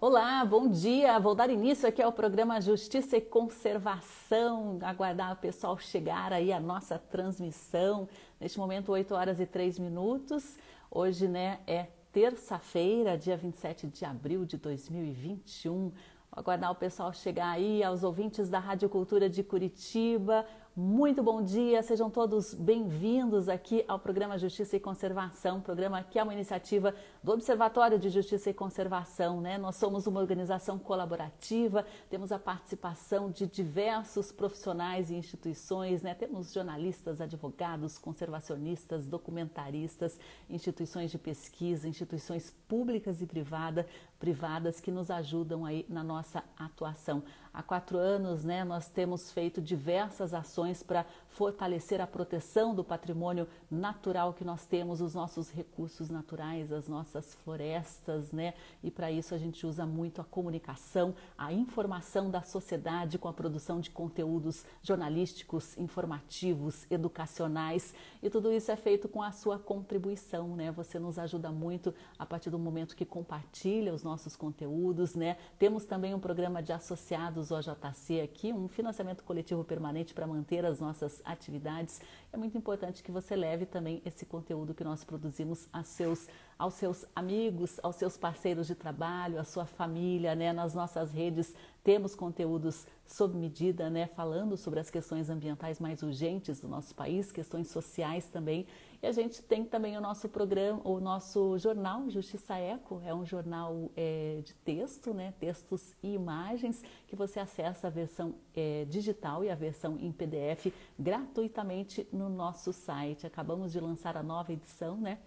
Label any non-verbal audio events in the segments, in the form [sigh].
Olá, bom dia. Vou dar início aqui ao programa Justiça e Conservação. Aguardar o pessoal chegar aí à nossa transmissão. Neste momento, 8 horas e 3 minutos. Hoje, né, é terça-feira, dia 27 de abril de 2021. Vou aguardar o pessoal chegar aí, aos ouvintes da Rádio Cultura de Curitiba, muito bom dia, sejam todos bem-vindos aqui ao programa Justiça e Conservação, programa que é uma iniciativa do Observatório de Justiça e Conservação, né? Nós somos uma organização colaborativa, temos a participação de diversos profissionais e instituições, né? Temos jornalistas, advogados, conservacionistas, documentaristas, instituições de pesquisa, instituições públicas e privada, privadas que nos ajudam aí na nossa atuação. Há quatro anos, né, nós temos feito diversas ações para fortalecer a proteção do patrimônio natural que nós temos, os nossos recursos naturais, as nossas florestas, né? E para isso a gente usa muito a comunicação, a informação da sociedade com a produção de conteúdos jornalísticos, informativos, educacionais, e tudo isso é feito com a sua contribuição, né? Você nos ajuda muito a partir do momento que compartilha os nossos conteúdos, né? Temos também um programa de associados OJC aqui, um financiamento coletivo permanente para manter as nossas atividades, é muito importante que você leve também esse conteúdo que nós produzimos a seus, aos seus amigos, aos seus parceiros de trabalho, à sua família, né? Nas nossas redes temos conteúdos sob medida, né? Falando sobre as questões ambientais mais urgentes do nosso país, questões sociais também. E a gente tem também o nosso programa, o nosso jornal Justiça Eco, é um jornal é, de texto, né, textos e imagens, que você acessa a versão é, digital e a versão em PDF gratuitamente no nosso site. Acabamos de lançar a nova edição, né?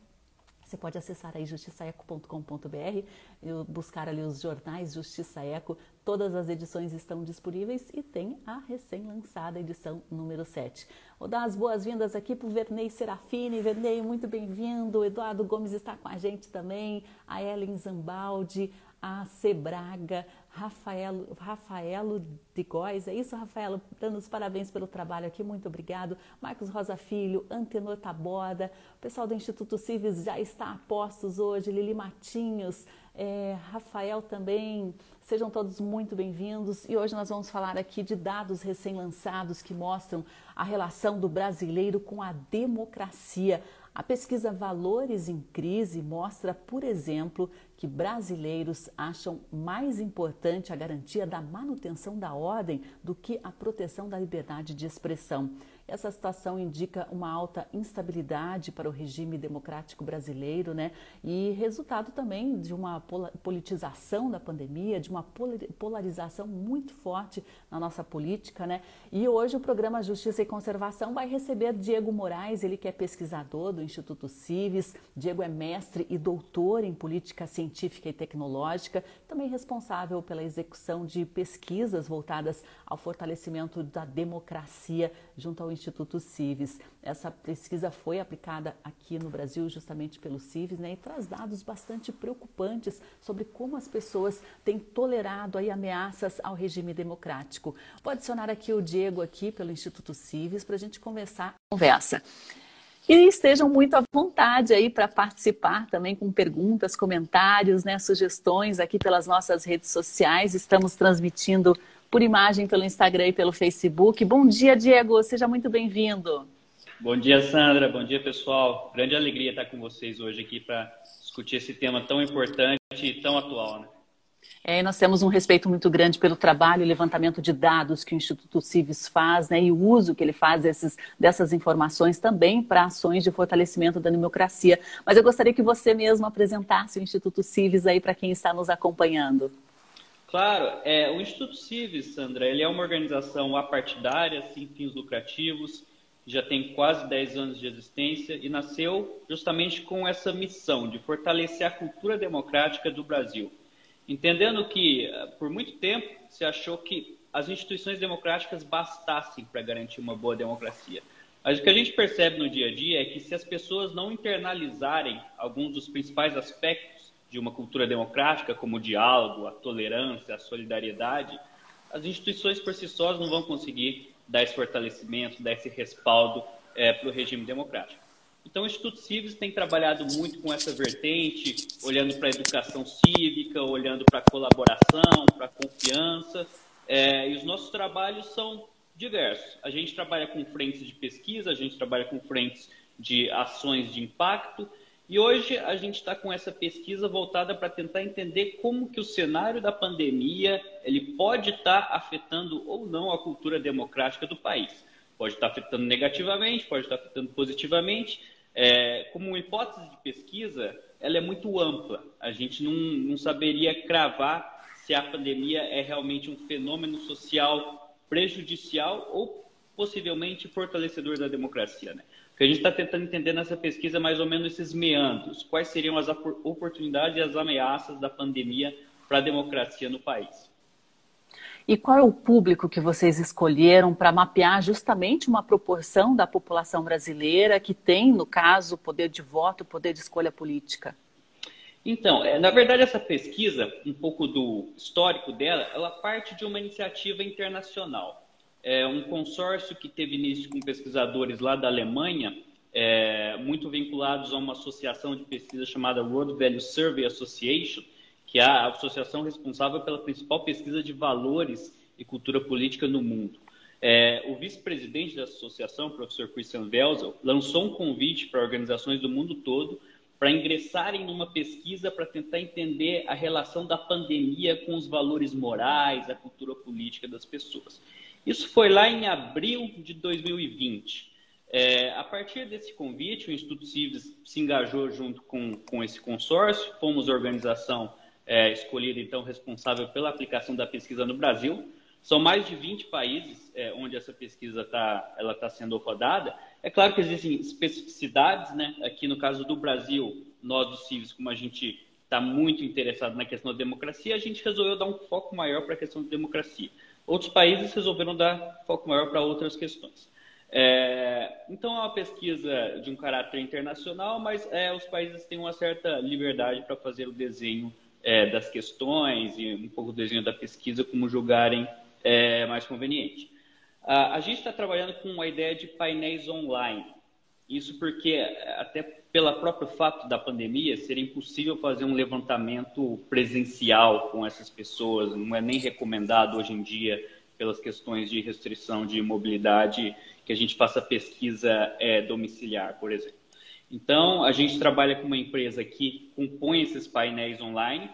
Você pode acessar aí justiçaeco.com.br, buscar ali os jornais Justiça Eco, todas as edições estão disponíveis e tem a recém-lançada edição número 7. Vou dar as boas-vindas aqui para o Vernei Serafini. Vernei, muito bem-vindo. Eduardo Gomes está com a gente também, a Ellen Zambaldi, a Sebraga, Rafaelo, Rafaelo de Góes, é isso, Rafaelo? Dando os parabéns pelo trabalho aqui, muito obrigado. Marcos Rosa Filho, Antenor Taboda, o pessoal do Instituto Civis já está a postos hoje, Lili Matinhos, é, Rafael também, sejam todos muito bem-vindos. E hoje nós vamos falar aqui de dados recém-lançados que mostram a relação do brasileiro com a democracia. A pesquisa Valores em Crise mostra, por exemplo, que brasileiros acham mais importante a garantia da manutenção da ordem do que a proteção da liberdade de expressão. Essa situação indica uma alta instabilidade para o regime democrático brasileiro, né? E resultado também de uma politização da pandemia, de uma polarização muito forte na nossa política, né? E hoje o programa Justiça e Conservação vai receber Diego Moraes, ele que é pesquisador do Instituto Cives. Diego é mestre e doutor em política científica e tecnológica, também responsável pela execução de pesquisas voltadas ao fortalecimento da democracia junto ao Instituto Instituto Cives. Essa pesquisa foi aplicada aqui no Brasil justamente pelo Cives né, e traz dados bastante preocupantes sobre como as pessoas têm tolerado aí ameaças ao regime democrático. Vou adicionar aqui o Diego aqui pelo Instituto Cives para a gente conversar. Conversa. E estejam muito à vontade aí para participar também com perguntas, comentários, né, sugestões aqui pelas nossas redes sociais. Estamos transmitindo por imagem pelo Instagram e pelo Facebook. Bom dia, Diego, seja muito bem-vindo. Bom dia, Sandra. Bom dia, pessoal. Grande alegria estar com vocês hoje aqui para discutir esse tema tão importante e tão atual, né? É, nós temos um respeito muito grande pelo trabalho e levantamento de dados que o Instituto Civis faz, né, e o uso que ele faz desses, dessas informações também para ações de fortalecimento da democracia. Mas eu gostaria que você mesmo apresentasse o Instituto Civis aí para quem está nos acompanhando. Claro, é, o Instituto Civis, Sandra, ele é uma organização apartidária, sem fins lucrativos, já tem quase 10 anos de existência e nasceu justamente com essa missão de fortalecer a cultura democrática do Brasil. Entendendo que, eh, por muito tempo, se achou que as instituições democráticas bastassem para garantir uma boa democracia. Mas o que a gente percebe no dia a dia é que se as pessoas não internalizarem alguns dos principais aspectos de uma cultura democrática, como o diálogo, a tolerância, a solidariedade, as instituições por si sós não vão conseguir dar esse fortalecimento, dar esse respaldo é, para o regime democrático. Então, o Instituto Civis tem trabalhado muito com essa vertente, olhando para a educação cívica, olhando para a colaboração, para a confiança. É, e os nossos trabalhos são diversos. A gente trabalha com frentes de pesquisa, a gente trabalha com frentes de ações de impacto. E hoje a gente está com essa pesquisa voltada para tentar entender como que o cenário da pandemia ele pode estar tá afetando ou não a cultura democrática do país. Pode estar tá afetando negativamente, pode estar tá afetando positivamente. É, como hipótese de pesquisa, ela é muito ampla. A gente não, não saberia cravar se a pandemia é realmente um fenômeno social prejudicial ou possivelmente fortalecedor da democracia. Né? Que a gente está tentando entender nessa pesquisa mais ou menos esses meandros. Quais seriam as oportunidades e as ameaças da pandemia para a democracia no país? E qual é o público que vocês escolheram para mapear justamente uma proporção da população brasileira que tem, no caso, poder de voto, poder de escolha política? Então, é, na verdade, essa pesquisa, um pouco do histórico dela, ela parte de uma iniciativa internacional é um consórcio que teve início com pesquisadores lá da Alemanha, é, muito vinculados a uma associação de pesquisa chamada World Value Survey Association, que é a associação responsável pela principal pesquisa de valores e cultura política no mundo. É, o vice-presidente da associação, o professor Christian Welzel, lançou um convite para organizações do mundo todo para ingressarem numa pesquisa para tentar entender a relação da pandemia com os valores morais, a cultura política das pessoas. Isso foi lá em abril de 2020. É, a partir desse convite, o Instituto Civis se engajou junto com, com esse consórcio, fomos a organização é, escolhida, então, responsável pela aplicação da pesquisa no Brasil. São mais de 20 países é, onde essa pesquisa está tá sendo rodada. É claro que existem especificidades, né? Aqui no caso do Brasil, nós do Civis, como a gente está muito interessado na questão da democracia, a gente resolveu dar um foco maior para a questão da democracia. Outros países resolveram dar foco maior para outras questões. É, então, é uma pesquisa de um caráter internacional, mas é, os países têm uma certa liberdade para fazer o desenho é, das questões e um pouco o desenho da pesquisa, como julgarem é, mais conveniente. a gente está trabalhando com a ideia de painéis online. Isso porque, até pelo próprio fato da pandemia, seria impossível fazer um levantamento presencial com essas pessoas, não é nem recomendado hoje em dia, pelas questões de restrição de mobilidade, que a gente faça pesquisa é, domiciliar, por exemplo. Então, a gente trabalha com uma empresa que compõe esses painéis online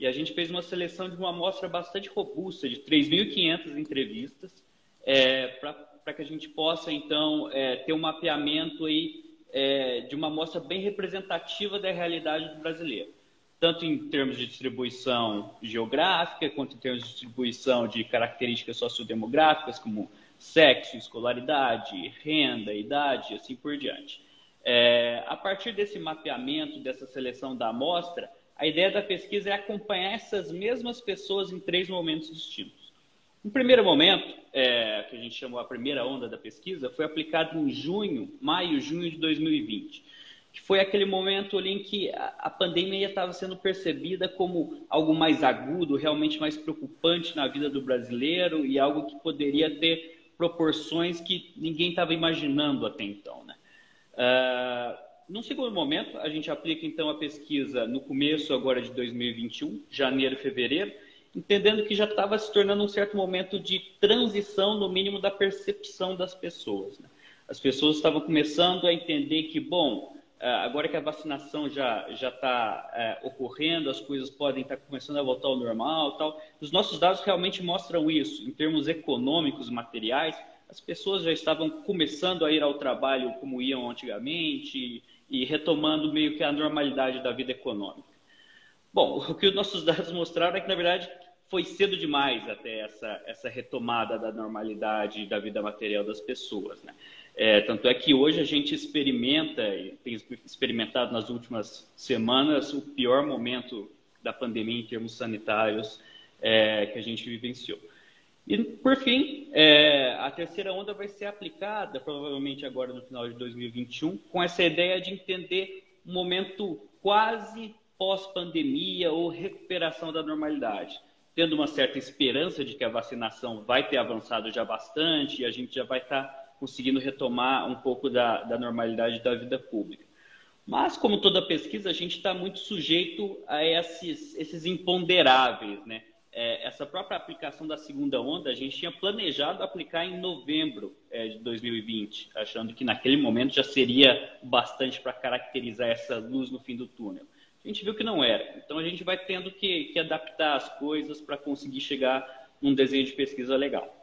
e a gente fez uma seleção de uma amostra bastante robusta, de 3.500 entrevistas, é, para que a gente possa, então, é, ter um mapeamento aí é, de uma amostra bem representativa da realidade do brasileiro, tanto em termos de distribuição geográfica, quanto em termos de distribuição de características sociodemográficas, como sexo, escolaridade, renda, idade, assim por diante. É, a partir desse mapeamento, dessa seleção da amostra, a ideia da pesquisa é acompanhar essas mesmas pessoas em três momentos distintos. No primeiro momento, é, que a gente chamou a primeira onda da pesquisa, foi aplicado em junho, maio, junho de 2020, que foi aquele momento ali em que a, a pandemia estava sendo percebida como algo mais agudo, realmente mais preocupante na vida do brasileiro e algo que poderia ter proporções que ninguém estava imaginando até então. Né? Uh, num segundo momento, a gente aplica então a pesquisa no começo agora de 2021, janeiro fevereiro, entendendo que já estava se tornando um certo momento de transição, no mínimo, da percepção das pessoas. Né? As pessoas estavam começando a entender que, bom, eh, agora que a vacinação já já está é, ocorrendo, as coisas podem estar tá começando a voltar ao normal, tal. Os nossos dados realmente mostram isso. Em termos econômicos, materiais, as pessoas já estavam começando a ir ao trabalho como iam antigamente e retomando meio que a normalidade da vida econômica. Bom, [laughs] o que os nossos dados mostraram é que, na verdade, foi cedo demais até essa, essa retomada da normalidade da vida material das pessoas. Né? É, tanto é que hoje a gente experimenta, e tem experimentado nas últimas semanas, o pior momento da pandemia em termos sanitários é, que a gente vivenciou. E, por fim, é, a terceira onda vai ser aplicada, provavelmente agora no final de 2021, com essa ideia de entender um momento quase pós-pandemia ou recuperação da normalidade, tendo uma certa esperança de que a vacinação vai ter avançado já bastante e a gente já vai estar conseguindo retomar um pouco da, da normalidade da vida pública. Mas, como toda pesquisa, a gente está muito sujeito a esses, esses imponderáveis, né? É, essa própria aplicação da segunda onda, a gente tinha planejado aplicar em novembro é, de 2020, achando que naquele momento já seria bastante para caracterizar essa luz no fim do túnel. A gente viu que não era. Então, a gente vai tendo que, que adaptar as coisas para conseguir chegar num desenho de pesquisa legal.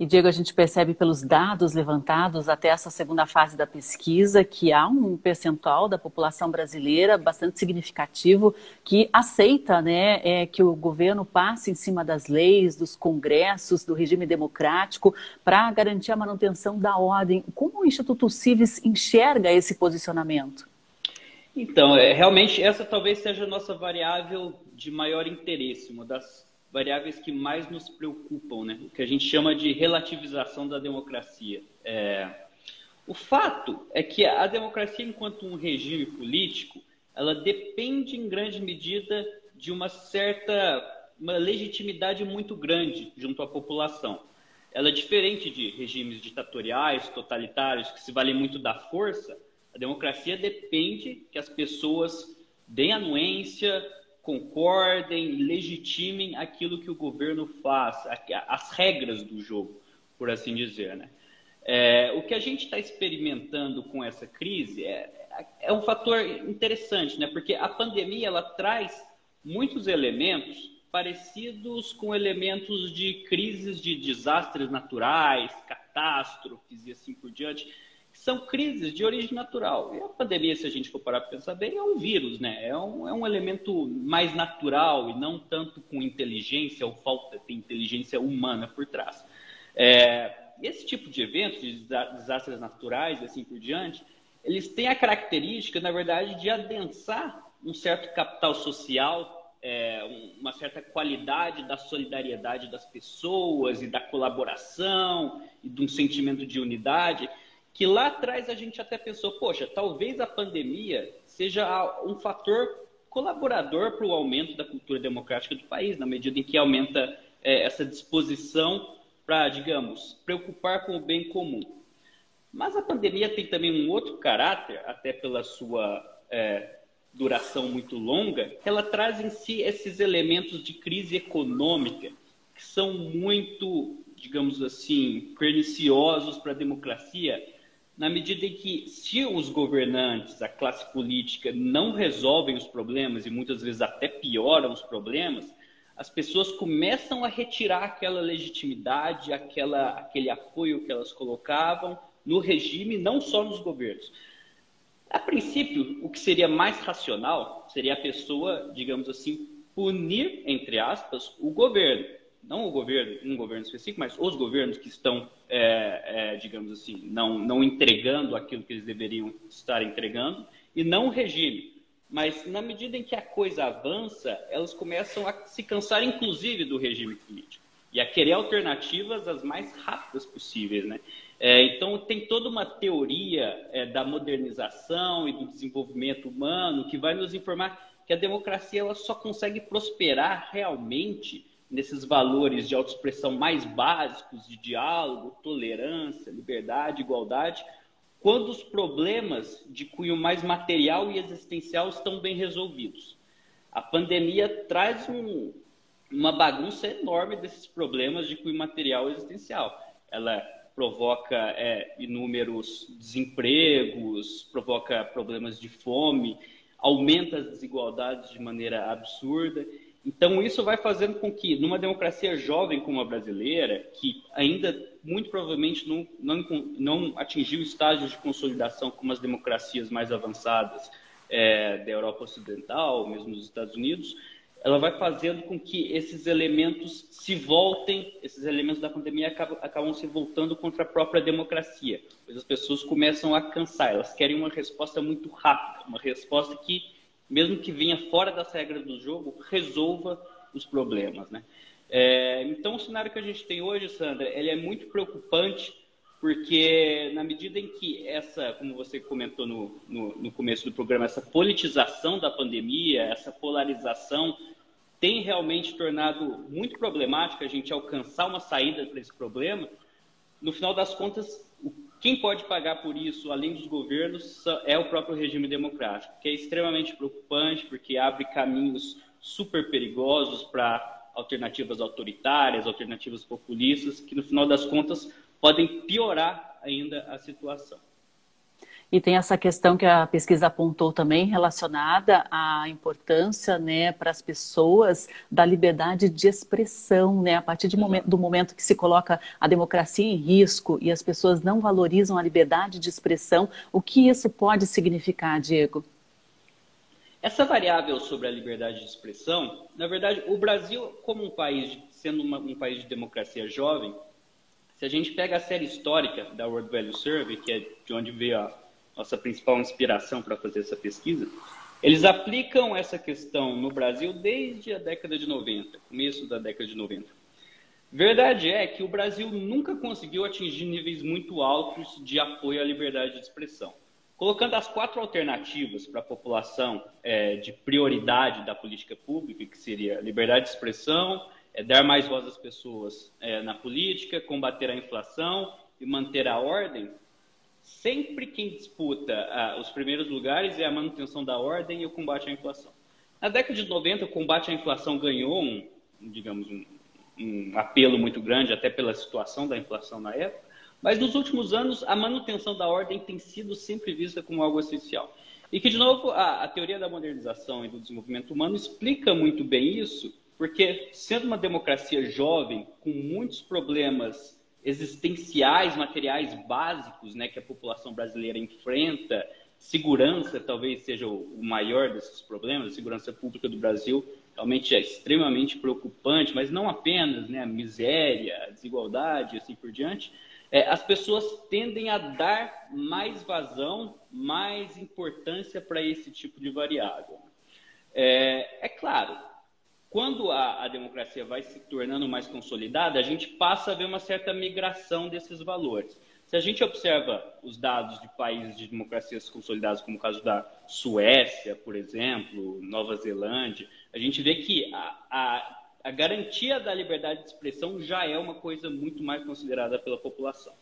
E, Diego, a gente percebe pelos dados levantados até essa segunda fase da pesquisa que há um percentual da população brasileira bastante significativo que aceita né, é, que o governo passe em cima das leis, dos congressos, do regime democrático para garantir a manutenção da ordem. Como o Instituto Civis enxerga esse posicionamento? Então, é, realmente, essa talvez seja a nossa variável de maior interesse, uma das variáveis que mais nos preocupam, né? o que a gente chama de relativização da democracia. É... O fato é que a democracia, enquanto um regime político, ela depende em grande medida de uma certa uma legitimidade muito grande junto à população. Ela é diferente de regimes ditatoriais, totalitários, que se valem muito da força. A democracia depende que as pessoas deem anuência, concordem, legitimem aquilo que o governo faz, as regras do jogo, por assim dizer. Né? É, o que a gente está experimentando com essa crise é, é um fator interessante, né? porque a pandemia ela traz muitos elementos parecidos com elementos de crises de desastres naturais, catástrofes e assim por diante são crises de origem natural. E a pandemia, se a gente for parar para pensar bem, é um vírus, né? É um, é um elemento mais natural e não tanto com inteligência ou falta de inteligência humana por trás. É, esse tipo de eventos, de desastres naturais e assim por diante, eles têm a característica, na verdade, de adensar um certo capital social, é, uma certa qualidade da solidariedade das pessoas e da colaboração e de um sentimento de unidade que lá atrás a gente até pensou, poxa, talvez a pandemia seja um fator colaborador para o aumento da cultura democrática do país, na medida em que aumenta é, essa disposição para, digamos, preocupar com o bem comum. Mas a pandemia tem também um outro caráter, até pela sua é, duração muito longa, ela traz em si esses elementos de crise econômica que são muito, digamos assim, perniciosos para a democracia na medida em que, se os governantes, a classe política, não resolvem os problemas e muitas vezes até pioram os problemas, as pessoas começam a retirar aquela legitimidade, aquela, aquele apoio que elas colocavam no regime, não só nos governos. A princípio, o que seria mais racional seria a pessoa, digamos assim, punir, entre aspas, o governo não o governo, um governo específico, mas os governos que estão, é, é, digamos assim, não, não entregando aquilo que eles deveriam estar entregando, e não o regime. Mas na medida em que a coisa avança, elas começam a se cansar, inclusive, do regime político e a querer alternativas as mais rápidas possíveis, né? É, então tem toda uma teoria é, da modernização e do desenvolvimento humano que vai nos informar que a democracia ela só consegue prosperar realmente nesses valores de autoexpressão mais básicos de diálogo, tolerância, liberdade, igualdade, quando os problemas de cunho mais material e existencial estão bem resolvidos. A pandemia traz um, uma bagunça enorme desses problemas de cunho material e existencial. Ela provoca é, inúmeros desempregos, provoca problemas de fome, aumenta as desigualdades de maneira absurda. Então, isso vai fazendo com que, numa democracia jovem como a brasileira, que ainda muito provavelmente não, não, não atingiu estágios de consolidação como as democracias mais avançadas é, da Europa Ocidental, mesmo nos Estados Unidos, ela vai fazendo com que esses elementos se voltem, esses elementos da pandemia acabam, acabam se voltando contra a própria democracia. Pois as pessoas começam a cansar, elas querem uma resposta muito rápida, uma resposta que mesmo que venha fora das regras do jogo, resolva os problemas, né? É, então, o cenário que a gente tem hoje, Sandra, ele é muito preocupante, porque na medida em que essa, como você comentou no, no, no começo do programa, essa politização da pandemia, essa polarização, tem realmente tornado muito problemático a gente alcançar uma saída para esse problema, no final das contas, quem pode pagar por isso, além dos governos, é o próprio regime democrático, que é extremamente preocupante porque abre caminhos super perigosos para alternativas autoritárias, alternativas populistas, que no final das contas podem piorar ainda a situação. E tem essa questão que a pesquisa apontou também relacionada à importância né, para as pessoas da liberdade de expressão, né? A partir momento, do momento que se coloca a democracia em risco e as pessoas não valorizam a liberdade de expressão, o que isso pode significar, Diego? Essa variável sobre a liberdade de expressão, na verdade, o Brasil, como um país, sendo uma, um país de democracia jovem, se a gente pega a série histórica da World Value Survey, que é de onde veio a nossa principal inspiração para fazer essa pesquisa, eles aplicam essa questão no Brasil desde a década de 90, começo da década de 90. Verdade é que o Brasil nunca conseguiu atingir níveis muito altos de apoio à liberdade de expressão. Colocando as quatro alternativas para a população é, de prioridade da política pública, que seria liberdade de expressão, é, dar mais voz às pessoas é, na política, combater a inflação e manter a ordem, sempre quem disputa ah, os primeiros lugares é a manutenção da ordem e o combate à inflação. Na década de 90, o combate à inflação ganhou um, digamos, um, um apelo muito grande, até pela situação da inflação na época, mas nos últimos anos, a manutenção da ordem tem sido sempre vista como algo essencial. E que, de novo, a, a teoria da modernização e do desenvolvimento humano explica muito bem isso, porque, sendo uma democracia jovem, com muitos problemas existenciais, materiais básicos né, que a população brasileira enfrenta. Segurança talvez seja o maior desses problemas, a segurança pública do Brasil realmente é extremamente preocupante, mas não apenas né, a miséria, a desigualdade e assim por diante. É, as pessoas tendem a dar mais vazão, mais importância para esse tipo de variável. É, é claro, quando a, a, democracia vai se tornando mais consolidada, a gente passa a ver uma certa migração desses valores. Se a gente observa os dados de países de democracias consolidadas, como o caso da Suécia, por exemplo, Nova Zelândia, a gente vê que a, a, a garantia da liberdade de expressão já é uma coisa muito mais considerada pela população.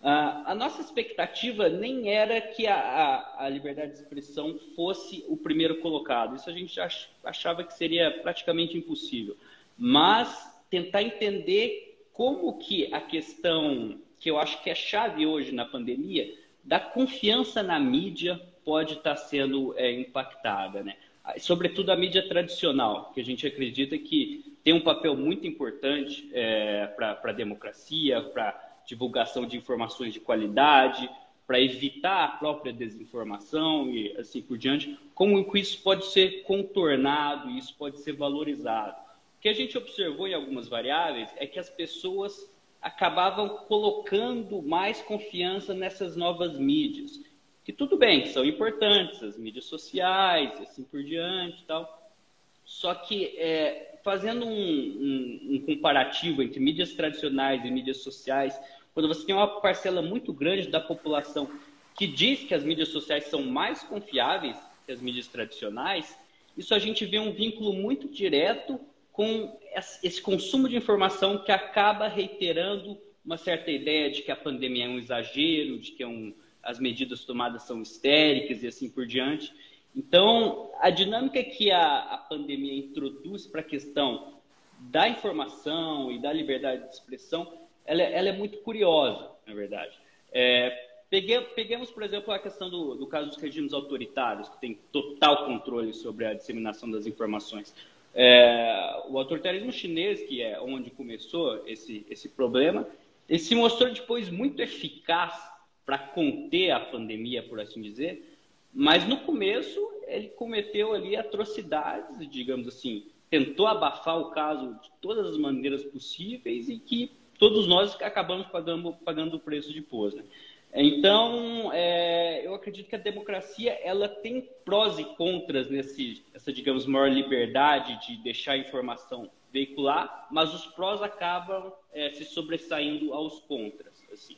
Uh, a nossa expectativa nem era que a, a, a, liberdade de expressão fosse o primeiro colocado. Isso a gente achava que seria praticamente impossível. Mas tentar entender como que a questão, que eu acho que é chave hoje na pandemia, da confiança na mídia pode estar sendo é, impactada. Né? Sobretudo a mídia tradicional, que a gente acredita que tem um papel muito importante é, para a democracia, para divulgação de informações de qualidade, para evitar a própria desinformação e assim por diante, como isso pode ser contornado, isso pode ser valorizado. O que a gente observou em algumas variáveis é que as pessoas acabavam colocando mais confiança nessas novas mídias, que tudo bem, são importantes, as mídias sociais, assim por diante, tal. Só que é, fazendo um, um, um comparativo entre mídias tradicionais e mídias sociais, quando você tem uma parcela muito grande da população que diz que as mídias sociais são mais confiáveis que as mídias tradicionais, isso a gente vê um vínculo muito direto com esse consumo de informação que acaba reiterando uma certa ideia de que a pandemia é um exagero, de que é um, as medidas tomadas são histéricas e assim por diante. Então, a dinâmica que a, a pandemia introduz para a questão da informação e da liberdade de expressão ela, é, ela é muito curiosa, na verdade. É, pegue, peguemos, por exemplo, a questão do, do caso dos regimes autoritários, que tem total controle sobre a disseminação das informações. É, o autoritarismo chinês, que é onde começou esse, esse problema, ele se mostrou depois muito eficaz para conter a pandemia, por assim dizer, mas no começo ele cometeu ali atrocidades, digamos assim, tentou abafar o caso de todas as maneiras possíveis e que todos nós acabamos pagando, pagando o preço depois. Né? Então, é, eu acredito que a democracia ela tem prós e contras nesse, essa, digamos, maior liberdade de deixar a informação veicular, mas os prós acabam é, se sobressaindo aos contras. Assim.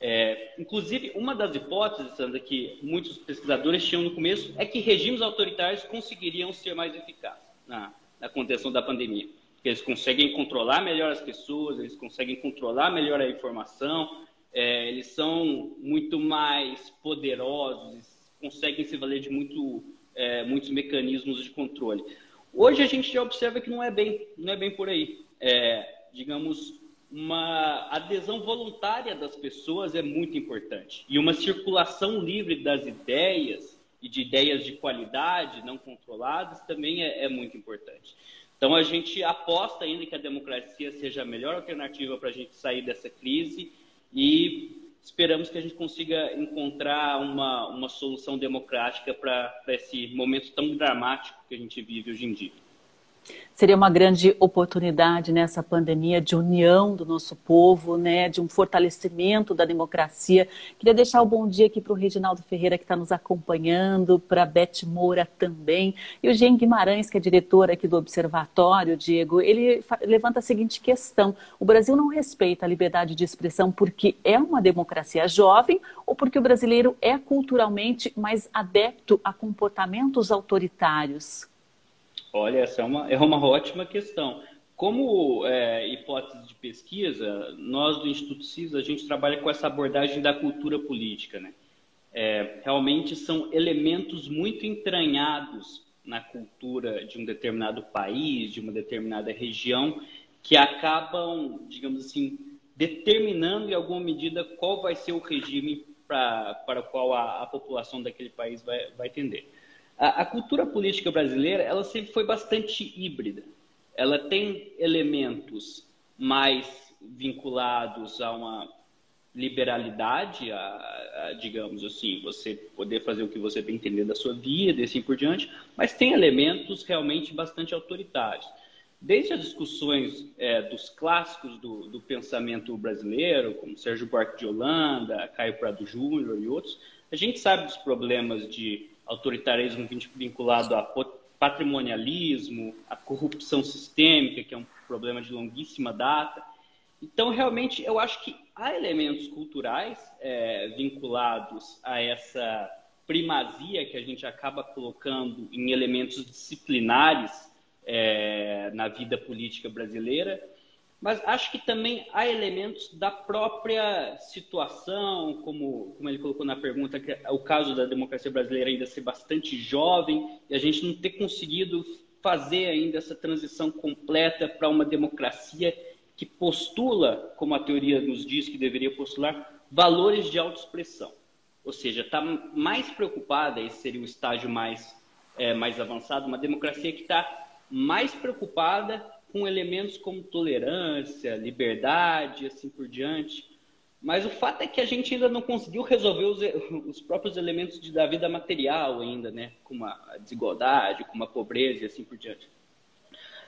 É, inclusive, uma das hipóteses, Sandra, que muitos pesquisadores tinham no começo é que regimes autoritários conseguiriam ser mais eficazes na, na contenção da pandemia eles conseguem controlar melhor as pessoas, eles conseguem controlar melhor a informação, é, eles são muito mais poderosos, conseguem se valer de muito, é, muitos mecanismos de controle. Hoje a gente já observa que não é bem, não é bem por aí. É, digamos, uma adesão voluntária das pessoas é muito importante. E uma circulação livre das ideias e de ideias de qualidade não controladas também é, é muito importante. Então a gente aposta ainda que a democracia seja a melhor alternativa para a gente sair dessa crise e esperamos que a gente consiga encontrar uma, uma solução democrática para esse momento tão dramático que a gente vive hoje em dia. Seria uma grande oportunidade nessa pandemia de união do nosso povo, né, de um fortalecimento da democracia. Queria deixar o um bom dia aqui para o Reginaldo Ferreira, que está nos acompanhando, para a Beth Moura também. E o Jean Guimarães, que é diretor aqui do Observatório, Diego, ele levanta a seguinte questão: o Brasil não respeita a liberdade de expressão porque é uma democracia jovem ou porque o brasileiro é culturalmente mais adepto a comportamentos autoritários? Olha, essa é uma, é uma ótima questão. Como é, hipótese de pesquisa, nós do Instituto CIS, a gente trabalha com essa abordagem da cultura política. Né? É, realmente são elementos muito entranhados na cultura de um determinado país, de uma determinada região, que acabam, digamos assim, determinando em alguma medida qual vai ser o regime para o qual a, a população daquele país vai, vai tender. A, a cultura política brasileira, ela sempre foi bastante híbrida. Ela tem elementos mais vinculados a uma liberalidade, a, a, digamos assim, você poder fazer o que você bem entender da sua vida e assim por diante, mas tem elementos realmente bastante autoritários. Desde as discussões é, dos clássicos do, do, pensamento brasileiro, como Sérgio Buarque de Holanda, Caio Prado Júnior e outros, a gente sabe dos problemas de autoritarismo vinculado a patrimonialismo, a corrupção sistêmica, que é um problema de longuíssima data. Então, realmente, eu acho que há elementos culturais é, vinculados a essa primazia que a gente acaba colocando em elementos disciplinares é, na vida política brasileira, mas acho que também há elementos da própria situação, como, como ele colocou na pergunta, que é o caso da democracia brasileira ainda ser bastante jovem e a gente não ter conseguido fazer ainda essa transição completa para uma democracia que postula, como a teoria nos diz que deveria postular, valores de autoexpressão. Ou seja, está mais preocupada, esse seria o estágio mais, é, mais avançado, uma democracia que está mais preocupada com elementos como tolerância, liberdade, assim por diante. Mas o fato é que a gente ainda não conseguiu resolver os, os próprios elementos de, da vida material ainda, né? Como a desigualdade, como a pobreza e assim por diante.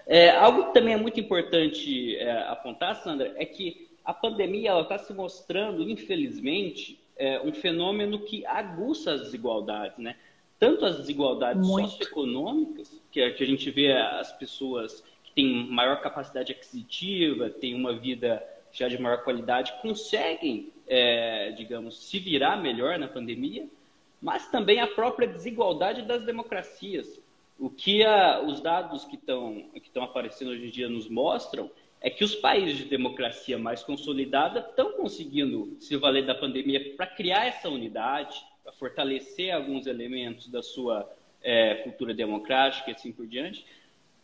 É, algo que também é muito importante é, apontar, Sandra, é que a pandemia está se mostrando, infelizmente, é, um fenômeno que aguça as desigualdades, né? Tanto as desigualdades muito. socioeconômicas, que, que a gente vê as pessoas tem maior capacidade aquisitiva, tem uma vida já de maior qualidade, conseguem, é, digamos, se virar melhor na pandemia, mas também a própria desigualdade das democracias. O que a, os dados que estão que aparecendo hoje em dia nos mostram é que os países de democracia mais consolidada estão conseguindo se valer da pandemia para criar essa unidade, para fortalecer alguns elementos da sua é, cultura democrática e assim por diante,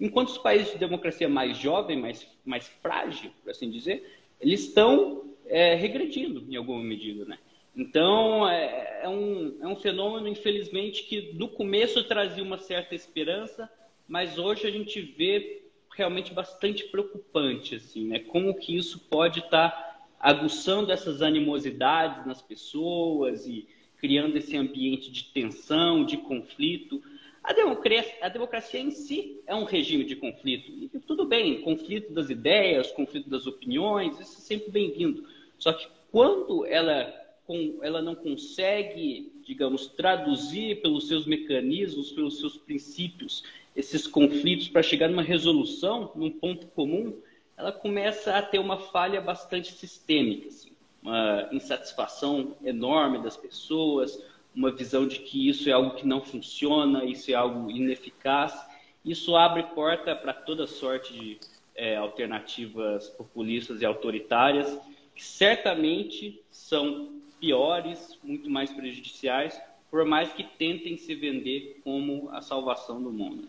Enquanto os países de democracia mais jovem, mais, mais frágil, por assim dizer, eles estão é, regredindo em alguma medida, né? Então, é, é, um, é um fenômeno, infelizmente, que no começo trazia uma certa esperança, mas hoje a gente vê realmente bastante preocupante, assim, né? Como que isso pode estar tá aguçando essas animosidades nas pessoas e criando esse ambiente de tensão, de conflito. A democracia, a democracia em si é um regime de conflito. E tudo bem, conflito das ideias, conflito das opiniões, isso é sempre bem-vindo. Só que quando ela, ela não consegue, digamos, traduzir pelos seus mecanismos, pelos seus princípios, esses conflitos para chegar numa resolução, num ponto comum, ela começa a ter uma falha bastante sistêmica, assim, uma insatisfação enorme das pessoas, uma visão de que isso é algo que não funciona, isso é algo ineficaz. Isso abre porta para toda sorte de é, alternativas populistas e autoritárias. que certamente são piores, muito mais prejudiciais, por mais que tentem se vender como a salvação do mundo.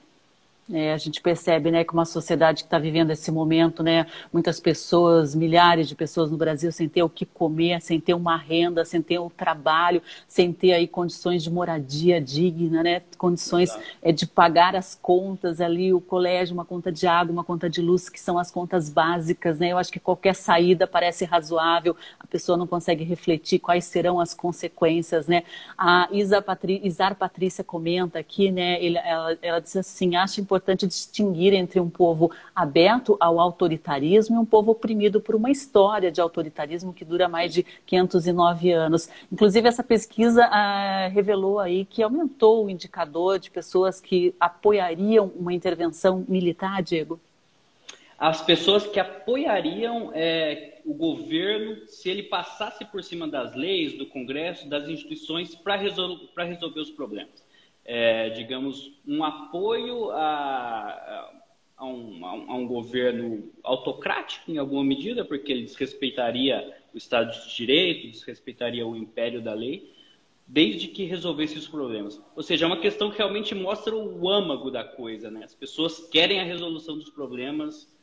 É, a gente percebe, né, que uma sociedade que está vivendo esse momento, né, muitas pessoas, milhares de pessoas no Brasil sem ter o que comer, sem ter uma renda, sem ter um trabalho, sem ter aí condições de moradia digna, né, condições é, de pagar as contas ali, o colégio, uma conta de água, uma conta de luz, que são as contas básicas, né. Eu acho que qualquer saída parece razoável, a pessoa não consegue refletir quais serão as consequências, né. A Isa Patri, Isar Patrícia comenta aqui, né, ela, ela diz assim, acha importante importante distinguir entre um povo aberto ao autoritarismo e um povo oprimido por uma história de autoritarismo que dura mais de 509 anos. Inclusive, essa pesquisa ah, revelou aí que aumentou o indicador de pessoas que apoiariam uma intervenção militar, Diego. As pessoas que apoiariam é, o governo se ele passasse por cima das leis, do Congresso, das instituições para resol resolver os problemas é, digamos, um apoio a, a, um, a, um, governo autocrático, em alguma medida, porque ele desrespeitaria o Estado de Direito, desrespeitaria o império da lei, desde que resolvesse os problemas. Ou seja, é uma questão que realmente mostra o âmago da coisa. Né? As pessoas querem a resolução dos problemas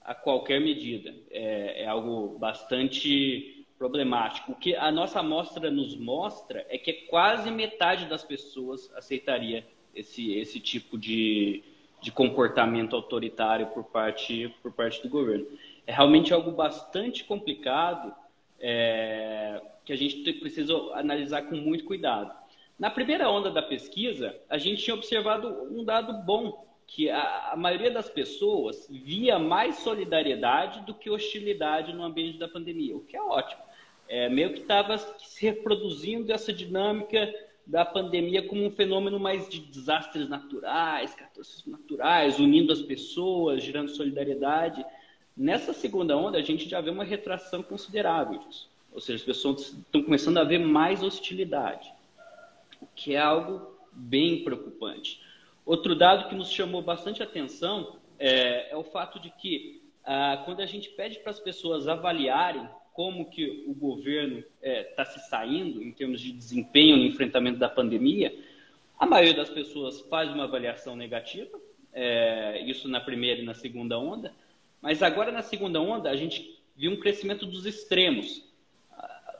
a qualquer medida. É, é algo bastante problemático. O que a nossa amostra nos mostra é que quase metade das pessoas aceitaria esse, esse tipo de, de comportamento autoritário por parte, por parte do governo. É realmente algo bastante complicado é, que a gente precisa analisar com muito cuidado. Na primeira onda da pesquisa, a gente tinha observado um dado bom, que a, a maioria das pessoas via mais solidariedade do que hostilidade no ambiente da pandemia, o que é ótimo é, meio que estava se reproduzindo essa dinâmica da pandemia como um fenômeno mais de desastres naturais, catástrofes naturais, unindo as pessoas, gerando solidariedade. Nessa segunda onda, a gente já vê uma retração considerável disso. Ou seja, as pessoas estão começando a ver mais hostilidade, o que é algo bem preocupante. Outro dado que nos chamou bastante atenção é, é o fato de que, ah, quando a gente pede para as pessoas avaliarem como que o governo está é, tá se saindo em termos de desempenho no enfrentamento da pandemia, a maioria das pessoas faz uma avaliação negativa, é, isso na primeira e na segunda onda, mas agora na segunda onda a gente viu um crescimento dos extremos.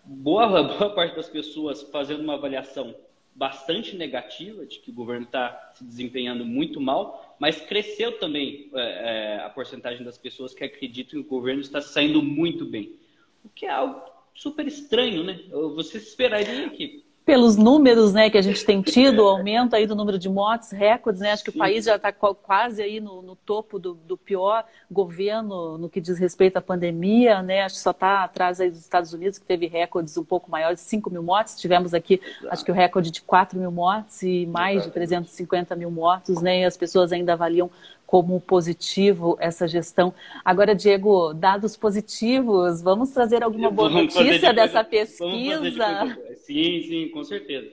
Boa, [laughs] boa parte das pessoas fazendo uma avaliação bastante negativa de que o governo está se desempenhando muito mal, mas cresceu também é, é, a porcentagem das pessoas que acreditam que o governo está saindo muito bem. O que é algo super estranho, né? Você esperaria que pelos números né, que a gente tem tido, o aumento aí do número de mortes, recordes, né? Acho que o país já está quase aí no, no topo do, do, pior governo no que diz respeito à pandemia, né? Acho que só está atrás aí dos Estados Unidos, que teve recordes um pouco maiores, 5 mil mortes. Tivemos aqui, Exato. acho que o recorde de 4 mil mortes e mais Exato. de 350 mil mortos, né? E as pessoas ainda avaliam como positivo essa gestão. Agora, Diego, dados positivos, vamos trazer alguma boa vamos notícia dessa pesquisa? Sim, sim, com certeza.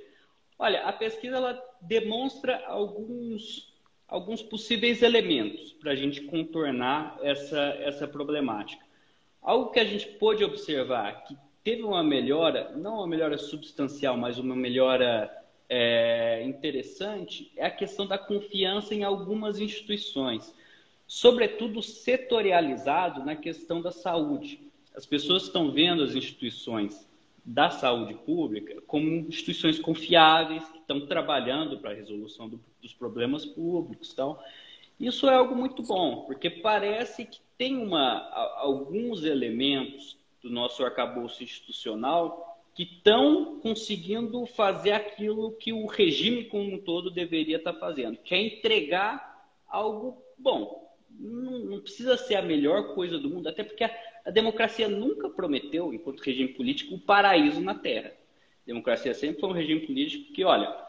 Olha, a pesquisa ela demonstra alguns, alguns possíveis elementos para a gente contornar essa, essa problemática. Algo que a gente pôde observar que teve uma melhora, não uma melhora substancial, mas uma melhora é, interessante é a questão da confiança em algumas instituições, sobretudo setorializado na questão da saúde. As pessoas estão vendo as instituições da saúde pública como instituições confiáveis que estão trabalhando para a resolução do, dos problemas públicos, então isso é algo muito bom, porque parece que tem uma, alguns elementos do nosso arcabouço institucional que estão conseguindo fazer aquilo que o regime como um todo deveria estar tá fazendo, que é entregar algo bom. Não, não precisa ser a melhor coisa do mundo, até porque a, a, democracia nunca prometeu, enquanto regime político, o paraíso na Terra. A democracia sempre foi um regime político que, olha,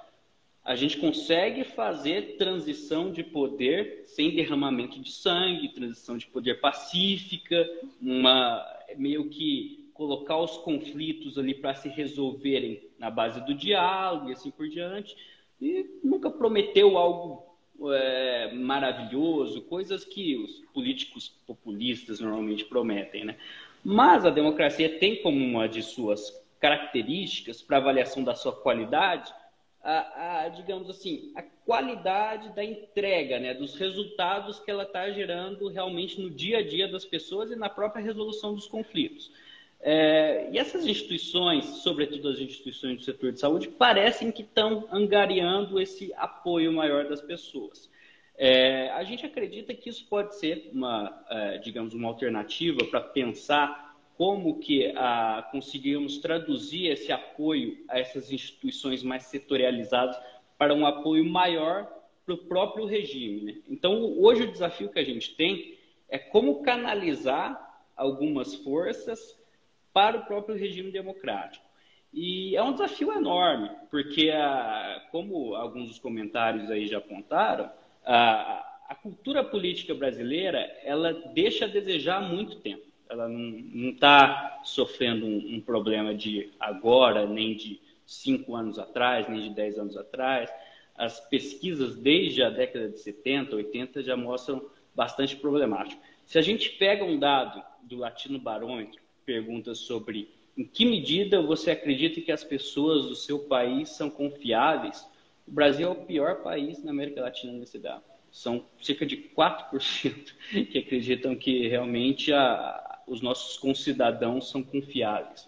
a gente consegue fazer transição de poder sem derramamento de sangue, transição de poder pacífica, uma meio que colocar os conflitos ali para se resolverem na base do diálogo e assim por diante. E nunca prometeu algo é, maravilhoso, coisas que os políticos populistas normalmente prometem, né? Mas a democracia tem como uma de suas características para avaliação da sua qualidade, a, a, digamos assim, a qualidade da entrega, né, dos resultados que ela está gerando realmente no dia a dia das pessoas e na própria resolução dos conflitos. É, e essas instituições, sobretudo as instituições do setor de saúde, parecem que estão angariando esse apoio maior das pessoas. É, a gente acredita que isso pode ser uma, é, digamos, uma alternativa para pensar como que ah, conseguimos traduzir esse apoio a essas instituições mais setorializadas para um apoio maior para o próprio regime. Né? Então, hoje o desafio que a gente tem é como canalizar algumas forças para o próprio regime democrático. E é um desafio enorme, porque, ah, como alguns dos comentários aí já apontaram, a, a cultura política brasileira ela deixa a desejar há muito tempo ela não está sofrendo um, problema de agora, nem de cinco anos atrás, nem de dez anos atrás. As pesquisas desde a década de 70, 80 já mostram bastante problemático. Se a gente pega um dado do Latino Barômetro, pergunta sobre em que medida você acredita que as pessoas do seu país são confiáveis, o Brasil é o pior país na América Latina nesse dado. São cerca de 4% [laughs] que acreditam que realmente a, os nossos concidadãos são confiáveis.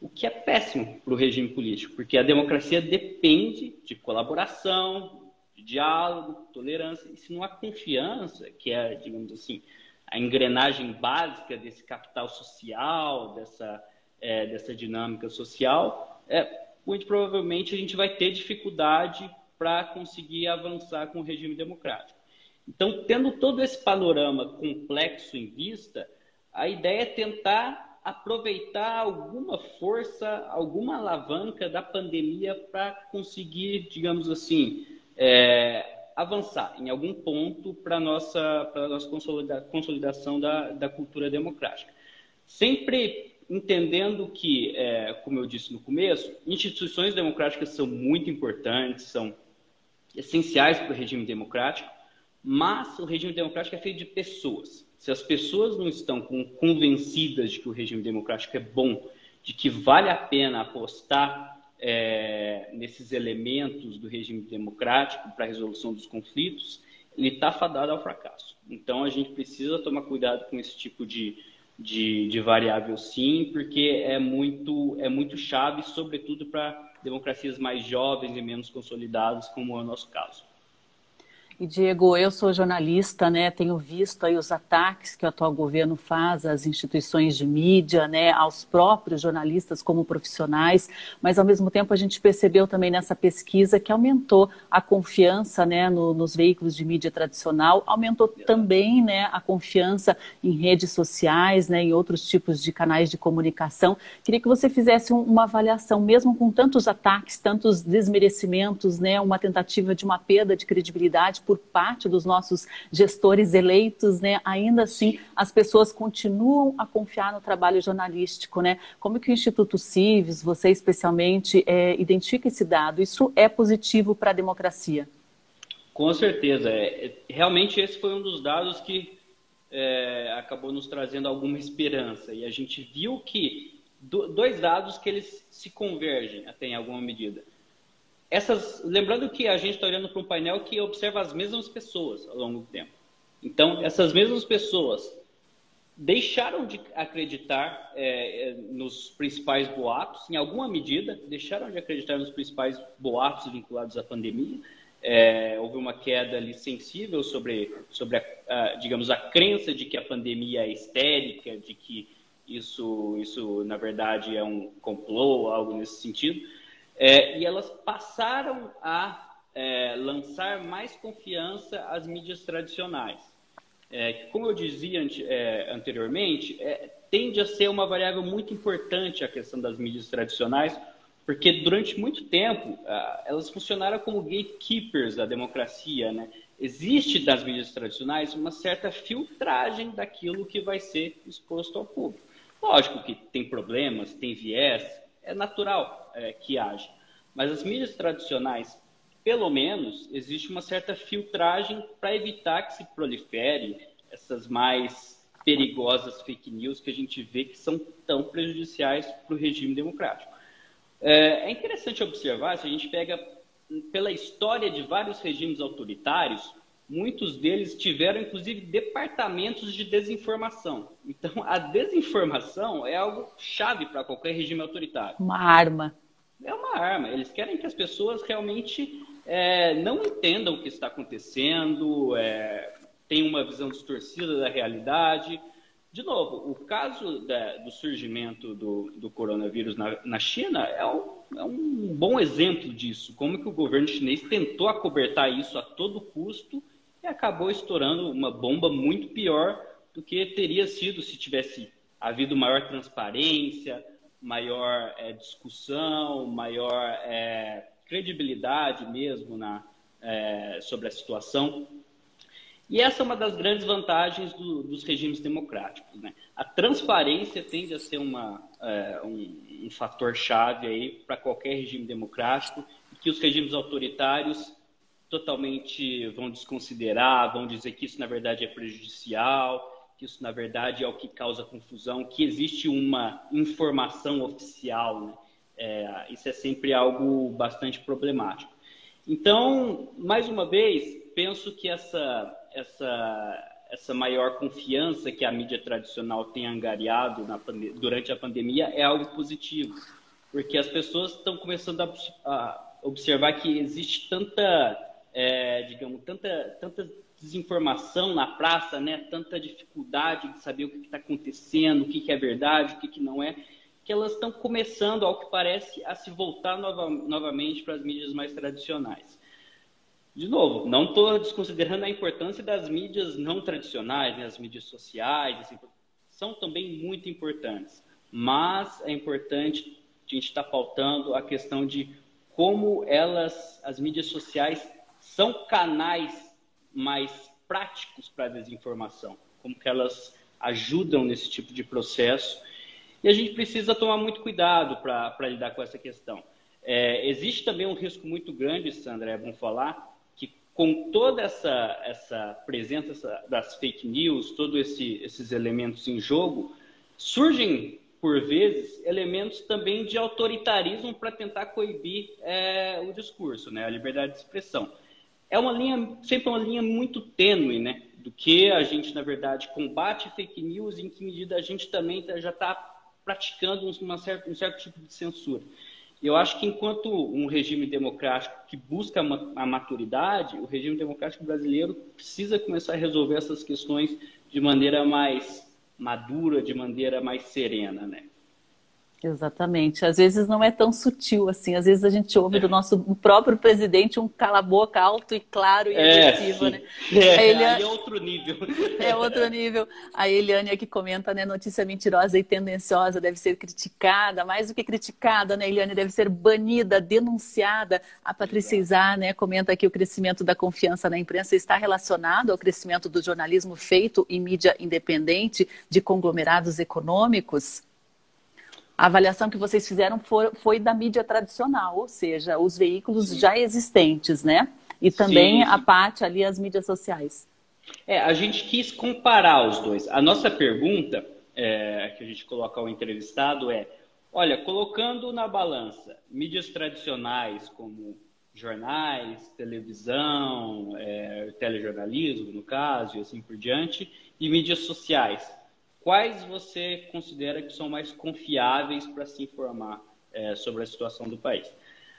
O que é péssimo para o regime político, porque a democracia depende de colaboração, de diálogo, tolerância. E se não há confiança, que é, digamos assim, a engrenagem básica desse capital social, dessa, é, dessa dinâmica social, é, muito provavelmente a gente vai ter dificuldade para conseguir avançar com o regime democrático. Então, tendo todo esse panorama complexo em vista, a ideia é tentar aproveitar alguma força, alguma alavanca da pandemia para conseguir, digamos assim, é, avançar em algum ponto para a nossa, pra nossa consolida, consolidação da, da cultura democrática. Sempre entendendo que, é, como eu disse no começo, instituições democráticas são muito importantes, são essenciais para o regime democrático, mas o regime democrático é feito de pessoas. Se as pessoas não estão convencidas de que o regime democrático é bom, de que vale a pena apostar é, nesses elementos do regime democrático para a resolução dos conflitos, ele está fadado ao fracasso. Então a gente precisa tomar cuidado com esse tipo de, de, de variável, sim, porque é muito, é muito chave, sobretudo para democracias mais jovens e menos consolidadas, como é o nosso caso. E Diego, eu sou jornalista, né? Tenho visto aí os ataques que o atual governo faz às instituições de mídia, né? Aos próprios jornalistas como profissionais, mas ao mesmo tempo a gente percebeu também nessa pesquisa que aumentou a confiança, né? No, nos veículos de mídia tradicional, aumentou também, né? A confiança em redes sociais, né? Em outros tipos de canais de comunicação. Queria que você fizesse uma avaliação, mesmo com tantos ataques, tantos desmerecimentos, né? Uma tentativa de uma perda de credibilidade por parte dos nossos gestores eleitos, né, ainda assim as pessoas continuam a confiar no trabalho jornalístico, né? Como que o Instituto Cives, você especialmente, é, identifica esse dado? Isso é positivo para a democracia? Com certeza. É, é, realmente esse foi um dos dados que é, acabou nos trazendo alguma esperança. E a gente viu que do, dois dados que eles se convergem até em alguma medida essas, lembrando que a gente está olhando para um painel que observa as mesmas pessoas ao longo do tempo. Então, essas mesmas pessoas deixaram de acreditar é, é, nos principais boatos, em alguma medida, deixaram de acreditar nos principais boatos vinculados à pandemia. É, houve uma queda ali sensível sobre, sobre a, a, digamos, a crença de que a pandemia é histérica, de que isso, isso na verdade, é um complô, algo nesse sentido. É, e elas passaram a é, lançar mais confiança às mídias tradicionais. É, como eu dizia é, anteriormente, é, tende a ser uma variável muito importante a questão das mídias tradicionais, porque durante muito tempo elas funcionaram como gatekeepers da democracia. Né? Existe das mídias tradicionais uma certa filtragem daquilo que vai ser exposto ao público. Lógico que tem problemas, tem viés, é natural é, que haja. Mas as mídias tradicionais, pelo menos, existe uma certa filtragem para evitar que se prolifere essas mais perigosas fake news que a gente vê que são tão prejudiciais para o regime democrático. É, é interessante observar, se a gente pega pela história de vários regimes autoritários, muitos deles tiveram inclusive departamentos de desinformação. Então, a desinformação é algo chave para qualquer regime autoritário. Uma arma. É uma arma. Eles querem que as pessoas realmente é, não entendam o que está acontecendo, é, tenham uma visão distorcida da realidade. De novo, o caso da, do surgimento do, do coronavírus na, na China é um, é um, bom exemplo disso. Como que o governo chinês tentou acobertar isso a todo custo e acabou estourando uma bomba muito pior do que teria sido se tivesse havido maior transparência, maior é, discussão, maior é, credibilidade mesmo na, é, sobre a situação. E essa é uma das grandes vantagens do, dos regimes democráticos. Né? A transparência tende a ser uma, é, um, um fator chave aí para qualquer regime democrático, que os regimes autoritários totalmente vão desconsiderar, vão dizer que isso na verdade é prejudicial, que isso na verdade é o que causa confusão, que existe uma informação oficial. Né? É, isso é sempre algo bastante problemático. Então, mais uma vez, penso que essa, essa, essa maior confiança que a mídia tradicional tem angariado na, durante a pandemia é algo positivo, porque as pessoas estão começando a, a observar que existe tanta, é, digamos, tanta, tanta desinformação na praça, né? Tanta dificuldade de saber o que está acontecendo, o que, que, é verdade, o que, que não é, que elas estão começando, ao que parece, a se voltar nova, novamente para as mídias mais tradicionais. De novo, não estou desconsiderando a importância das mídias não tradicionais, né? as mídias sociais, assim, são também muito importantes. Mas é importante a gente estar tá pautando a questão de como elas, as mídias sociais, são canais mais práticos para a desinformação, como que elas ajudam nesse tipo de processo. E a gente precisa tomar muito cuidado para lidar com essa questão. É, existe também um risco muito grande, Sandra, é bom falar, que com toda essa, essa presença das fake news, todos esse, esses elementos em jogo, surgem, por vezes, elementos também de autoritarismo para tentar coibir é, o discurso, né, a liberdade de expressão é uma linha, sempre uma linha muito tênue, né? Do que a gente, na verdade, combate fake news e em que medida a gente também tá, já está praticando certa, um certo tipo de censura. Eu acho que enquanto um regime democrático que busca a maturidade, o regime democrático brasileiro precisa começar a resolver essas questões de maneira mais madura, de maneira mais serena, né? Exatamente. Às vezes não é tão sutil assim. Às vezes a gente ouve do nosso próprio presidente um cala-boca alto e claro e é, agressivo, né? É, Eliane... é outro nível. É outro nível. A Eliane aqui comenta, né? Notícia mentirosa e tendenciosa deve ser criticada, mais do que criticada, né, Eliane? Deve ser banida, denunciada. A Patrícia Izar, né, comenta aqui o crescimento da confiança na imprensa está relacionado ao crescimento do jornalismo feito em mídia independente de conglomerados econômicos. A avaliação que vocês fizeram foi, foi da mídia tradicional, ou seja, os veículos Sim. já existentes, né? E também Sim. a parte ali, as mídias sociais. É, a gente quis comparar os dois. A nossa pergunta é, que a gente coloca ao entrevistado é: olha, colocando na balança mídias tradicionais como jornais, televisão, é, telejornalismo, no caso, e assim por diante, e mídias sociais quais você considera que são mais confiáveis para se informar é, sobre a situação do país?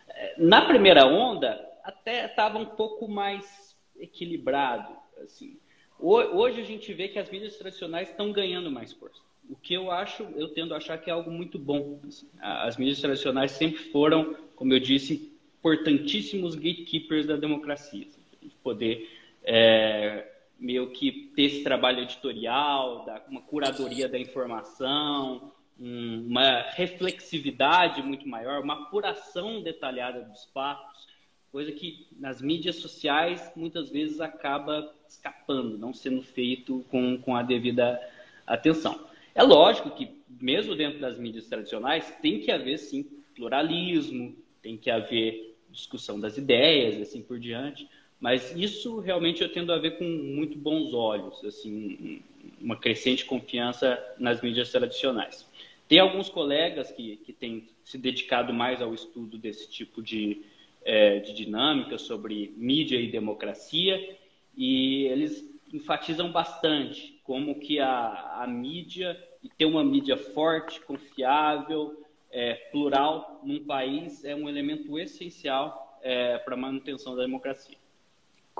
É, na primeira onda, até estava um pouco mais equilibrado. Assim. Hoje a gente vê que as mídias tradicionais estão ganhando mais força. O que eu acho, eu tendo a achar que é algo muito bom. Assim. As mídias tradicionais sempre foram, como eu disse, importantíssimos gatekeepers da democracia. Assim, poder é, meio que ter esse trabalho editorial, uma curadoria da informação, uma reflexividade muito maior, uma apuração detalhada dos fatos, coisa que nas mídias sociais muitas vezes acaba escapando, não sendo feito com, com a devida atenção. É lógico que, mesmo dentro das mídias tradicionais, tem que haver, sim, pluralismo, tem que haver discussão das ideias, assim por diante, Mas isso realmente eu tendo a ver com muito bons olhos, assim, uma crescente confiança nas mídias tradicionais. Tem alguns colegas que, que têm se dedicado mais ao estudo desse tipo de, é, de dinâmica sobre mídia e democracia, e eles enfatizam bastante como que a, a mídia, e ter uma mídia forte, confiável, é, plural num país é um elemento essencial é, para a manutenção da democracia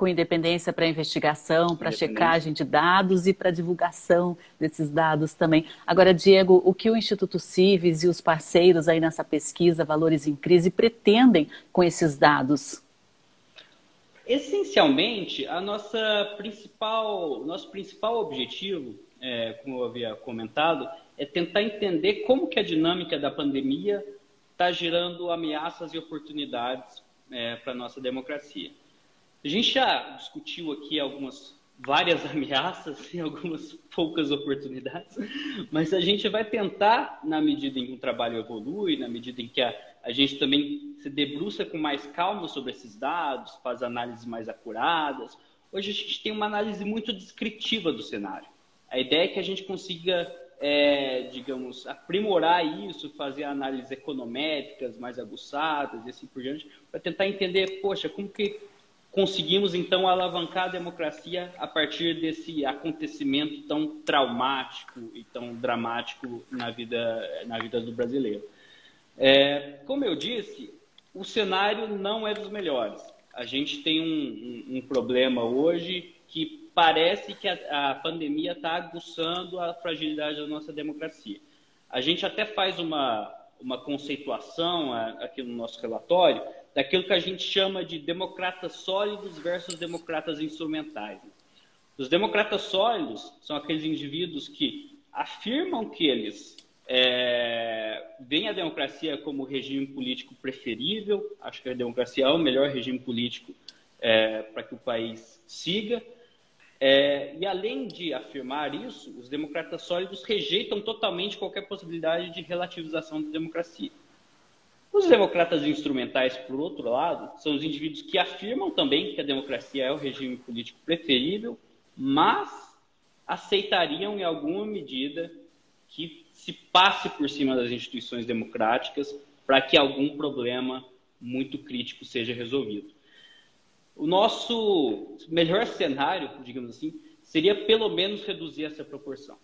com independência para investigação, para checagem de dados e para divulgação desses dados também. Agora, Diego, o que o Instituto Cives e os parceiros aí nessa pesquisa Valores em Crise pretendem com esses dados? Essencialmente, a nossa principal, nosso principal objetivo, é, como eu havia comentado, é tentar entender como que a dinâmica da pandemia está gerando ameaças e oportunidades é, para a nossa democracia. A gente já discutiu aqui algumas várias [laughs] ameaças e algumas poucas oportunidades, mas a gente vai tentar, na medida em que o trabalho evolui, na medida em que a, a gente também se debruça com mais calma sobre esses dados, faz análises mais acuradas. Hoje a gente tem uma análise muito descritiva do cenário. A ideia é que a gente consiga, é, digamos, aprimorar isso, fazer análises econométricas mais aguçadas e assim por diante, para tentar entender, poxa, como que conseguimos então alavancar a democracia a partir desse acontecimento tão traumático e tão dramático na vida, na vida do brasileiro. É, como eu disse, o cenário não é dos melhores. A gente tem um, um, um problema hoje que parece que a, a pandemia está aguçando a fragilidade da nossa democracia. A gente até faz uma, uma conceituação aqui no nosso relatório daquilo que a gente chama de democratas sólidos versus democratas instrumentais. Os democratas sólidos são aqueles indivíduos que afirmam que eles é, veem a democracia como regime político preferível, acho que a democracia é o melhor regime político é, para que o país siga. É, e além de afirmar isso, os democratas sólidos rejeitam totalmente qualquer possibilidade de relativização da democracia. Os democratas instrumentais, por outro lado, são os indivíduos que afirmam também que a democracia é o regime político preferível, mas aceitariam em alguma medida que se passe por cima das instituições democráticas para que algum problema muito crítico seja resolvido. O nosso melhor cenário, digamos assim, seria pelo menos reduzir essa proporção.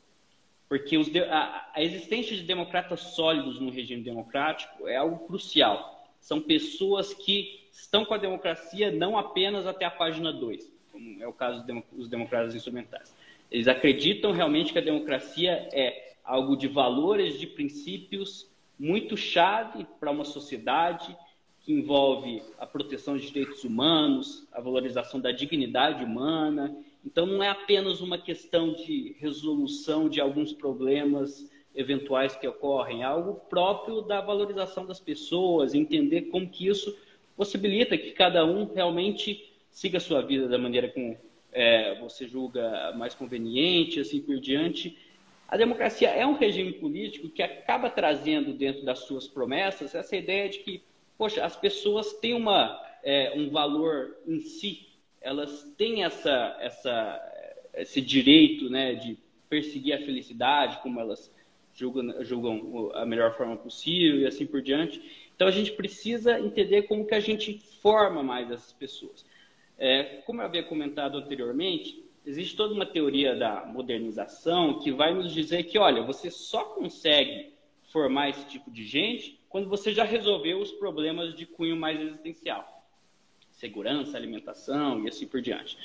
Porque os, a, a existência de democratas sólidos no regime democrático é algo crucial. São pessoas que estão com a democracia não apenas até a página 2, como é o caso dos democratas instrumentais. Eles acreditam realmente que a democracia é algo de valores, de princípios muito chave para uma sociedade que envolve a proteção de direitos humanos, a valorização da dignidade humana então, não é apenas uma questão de resolução de alguns problemas eventuais que ocorrem, é algo próprio da valorização das pessoas, entender como que isso possibilita que cada um realmente siga a sua vida da maneira como é, você julga mais conveniente, assim por diante. A democracia é um regime político que acaba trazendo dentro das suas promessas essa ideia de que, poxa, as pessoas têm uma, é, um valor em si elas têm essa, essa, esse direito né, de perseguir a felicidade, como elas julgam, julgam a melhor forma possível e assim por diante. Então a gente precisa entender como que a gente forma mais essas pessoas. É, como eu havia comentado anteriormente, existe toda uma teoria da modernização que vai nos dizer que, olha, você só consegue formar esse tipo de gente quando você já resolveu os problemas de cunho mais existencial segurança, alimentação e assim por diante.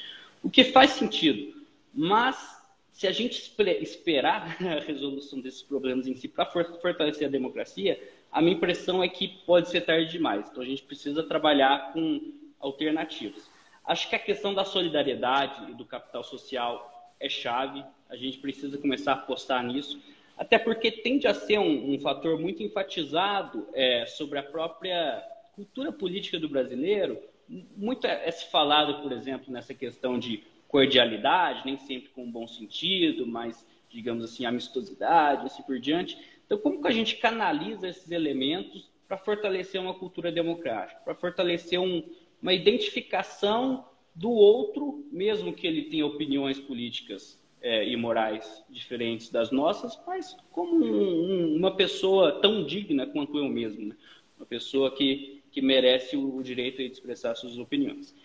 O que faz sentido, mas se a gente esperar [laughs] a resolução desses problemas em si para fortalecer a democracia, a minha impressão é que pode ser tarde demais. Então a gente precisa trabalhar com alternativas. Acho que a questão da solidariedade e do capital social é chave. A gente precisa começar a apostar nisso, até porque tende a ser um, um fator muito enfatizado é, sobre a própria cultura política do brasileiro, muito é, é se falado, por exemplo, nessa questão de cordialidade, nem sempre com um bom sentido, mas, digamos assim, amistosidade, assim por diante. Então, como que a gente canaliza esses elementos para fortalecer uma cultura democrática, para fortalecer um, uma identificação do outro, mesmo que ele tenha opiniões políticas é, e morais diferentes das nossas, mas como um, um, uma pessoa tão digna quanto eu mesmo, né? uma pessoa que, que merece o direito de expressar suas opiniões.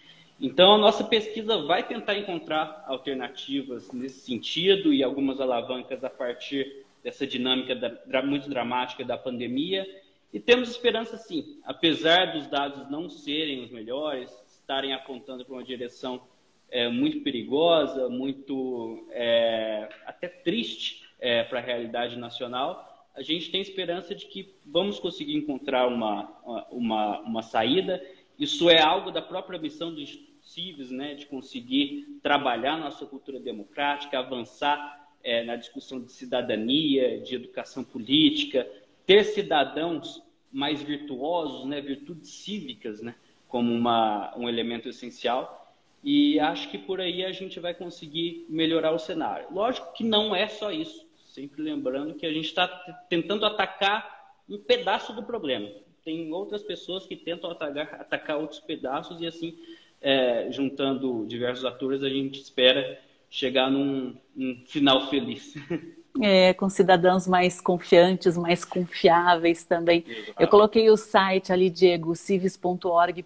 Então, a nossa pesquisa vai tentar encontrar alternativas nesse sentido e algumas alavancas a partir dessa dinâmica da, muito dramática da pandemia. E temos esperança, sim, apesar dos dados não serem os melhores, estarem apontando para uma direção é, muito perigosa, muito é, até triste é, para a realidade nacional, a gente tem esperança de que vamos conseguir encontrar uma, uma, uma saída. Isso é algo da própria missão do Instituto Civis, né, de conseguir trabalhar nossa cultura democrática, avançar é, na discussão de cidadania, de educação política, ter cidadãos mais virtuosos, né, virtudes cívicas, né, como uma, um elemento essencial. E acho que por aí a gente vai conseguir melhorar o cenário. Lógico que não é só isso. Sempre lembrando que a gente está tentando atacar um pedaço do problema. Tem outras pessoas que tentam atacar, atacar outros pedaços e assim, é, juntando diversos atores, a gente espera chegar num, num final feliz. [laughs] é, com cidadãos mais confiantes, mais confiáveis também. Eu coloquei o site ali, Diego, civis.org.br,